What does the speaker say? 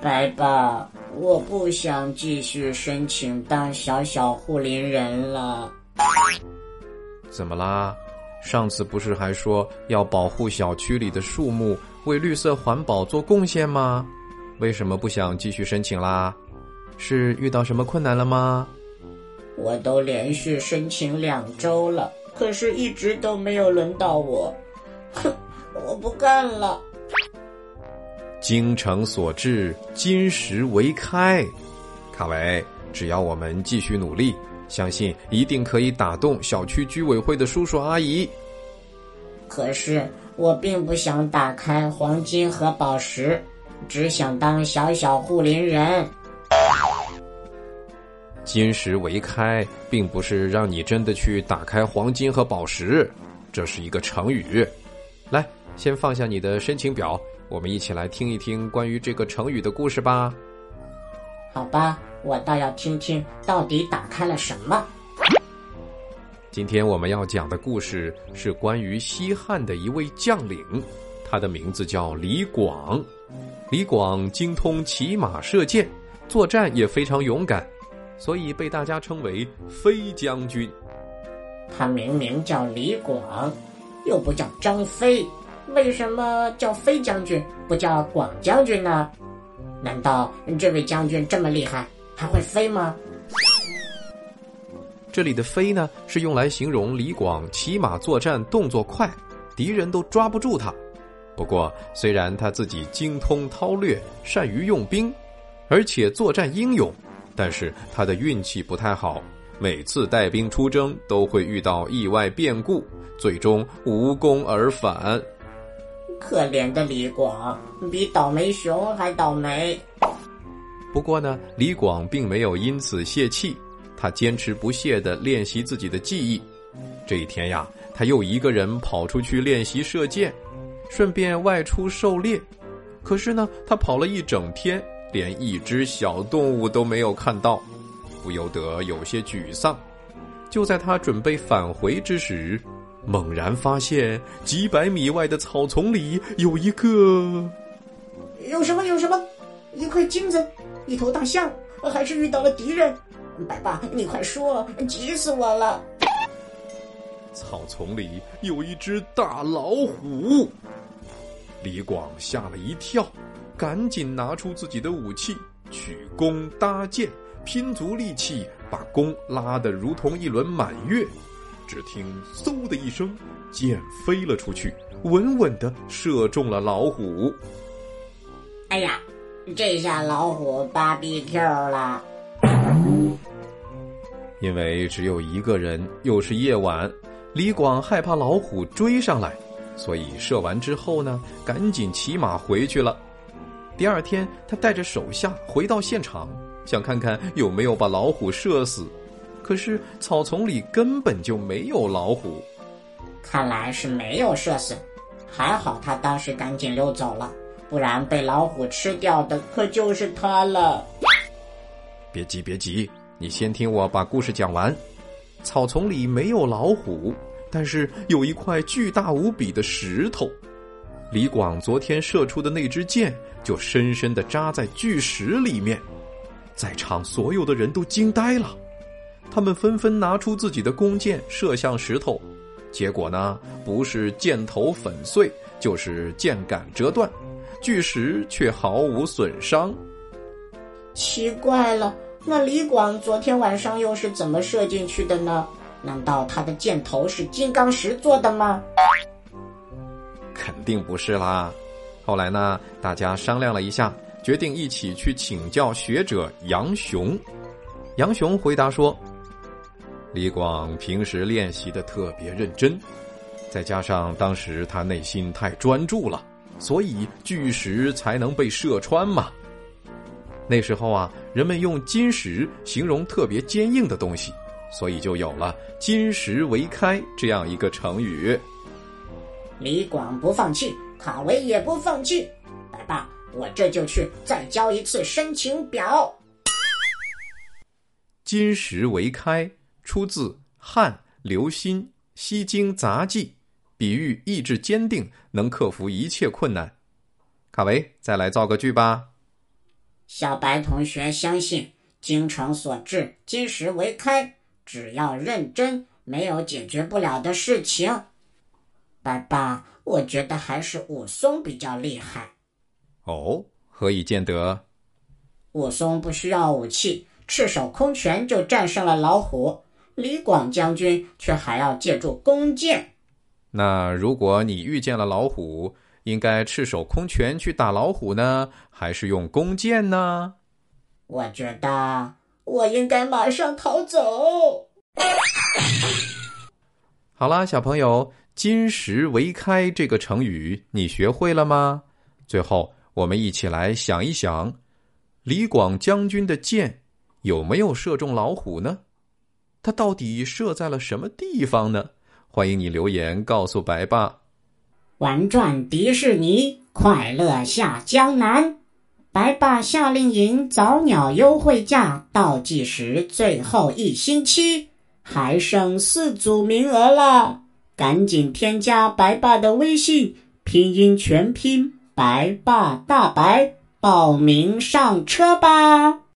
白爸，我不想继续申请当小小护林人了。怎么啦？上次不是还说要保护小区里的树木，为绿色环保做贡献吗？为什么不想继续申请啦？是遇到什么困难了吗？我都连续申请两周了，可是一直都没有轮到我。哼，我不干了。精诚所至，金石为开。卡维，只要我们继续努力，相信一定可以打动小区居委会的叔叔阿姨。可是我并不想打开黄金和宝石，只想当小小护林人。金石为开，并不是让你真的去打开黄金和宝石，这是一个成语。来，先放下你的申请表。我们一起来听一听关于这个成语的故事吧。好吧，我倒要听听到底打开了什么。今天我们要讲的故事是关于西汉的一位将领，他的名字叫李广。李广精通骑马射箭，作战也非常勇敢，所以被大家称为飞将军。他明明叫李广，又不叫张飞。为什么叫飞将军不叫广将军呢？难道这位将军这么厉害，还会飞吗？这里的“飞”呢，是用来形容李广骑马作战动作快，敌人都抓不住他。不过，虽然他自己精通韬略，善于用兵，而且作战英勇，但是他的运气不太好，每次带兵出征都会遇到意外变故，最终无功而返。可怜的李广，比倒霉熊还倒霉。不过呢，李广并没有因此泄气，他坚持不懈的练习自己的技艺。这一天呀，他又一个人跑出去练习射箭，顺便外出狩猎。可是呢，他跑了一整天，连一只小动物都没有看到，不由得有些沮丧。就在他准备返回之时，猛然发现，几百米外的草丛里有一个，有什么？有什么？一块金子，一头大象，还是遇到了敌人？白爸，你快说，急死我了！草丛里有一只大老虎，李广吓了一跳，赶紧拿出自己的武器，取弓搭箭，拼足力气，把弓拉得如同一轮满月。只听“嗖”的一声，箭飞了出去，稳稳的射中了老虎。哎呀，这下老虎芭比 Q 了。因为只有一个人，又是夜晚，李广害怕老虎追上来，所以射完之后呢，赶紧骑马回去了。第二天，他带着手下回到现场，想看看有没有把老虎射死。可是草丛里根本就没有老虎，看来是没有射死。还好他当时赶紧溜走了，不然被老虎吃掉的可就是他了。别急，别急，你先听我把故事讲完。草丛里没有老虎，但是有一块巨大无比的石头。李广昨天射出的那支箭就深深的扎在巨石里面，在场所有的人都惊呆了。他们纷纷拿出自己的弓箭射向石头，结果呢，不是箭头粉碎，就是箭杆折断，巨石却毫无损伤。奇怪了，那李广昨天晚上又是怎么射进去的呢？难道他的箭头是金刚石做的吗？肯定不是啦。后来呢，大家商量了一下，决定一起去请教学者杨雄。杨雄回答说。李广平时练习的特别认真，再加上当时他内心太专注了，所以巨石才能被射穿嘛。那时候啊，人们用金石形容特别坚硬的东西，所以就有了“金石为开”这样一个成语。李广不放弃，卡维也不放弃。来吧，我这就去再交一次申请表。金石为开。出自汉刘歆《西京杂记》，比喻意志坚定，能克服一切困难。卡维，再来造个句吧。小白同学相信“精诚所至，金石为开”，只要认真，没有解决不了的事情。爸爸，我觉得还是武松比较厉害。哦，何以见得？武松不需要武器，赤手空拳就战胜了老虎。李广将军却还要借助弓箭。那如果你遇见了老虎，应该赤手空拳去打老虎呢，还是用弓箭呢？我觉得我应该马上逃走。好啦，小朋友，“金石为开”这个成语你学会了吗？最后，我们一起来想一想，李广将军的箭有没有射中老虎呢？它到底设在了什么地方呢？欢迎你留言告诉白爸。玩转迪士尼，快乐下江南。白爸夏令营早鸟优惠价倒计时最后一星期，还剩四组名额了，赶紧添加白爸的微信，拼音全拼白爸大白，报名上车吧。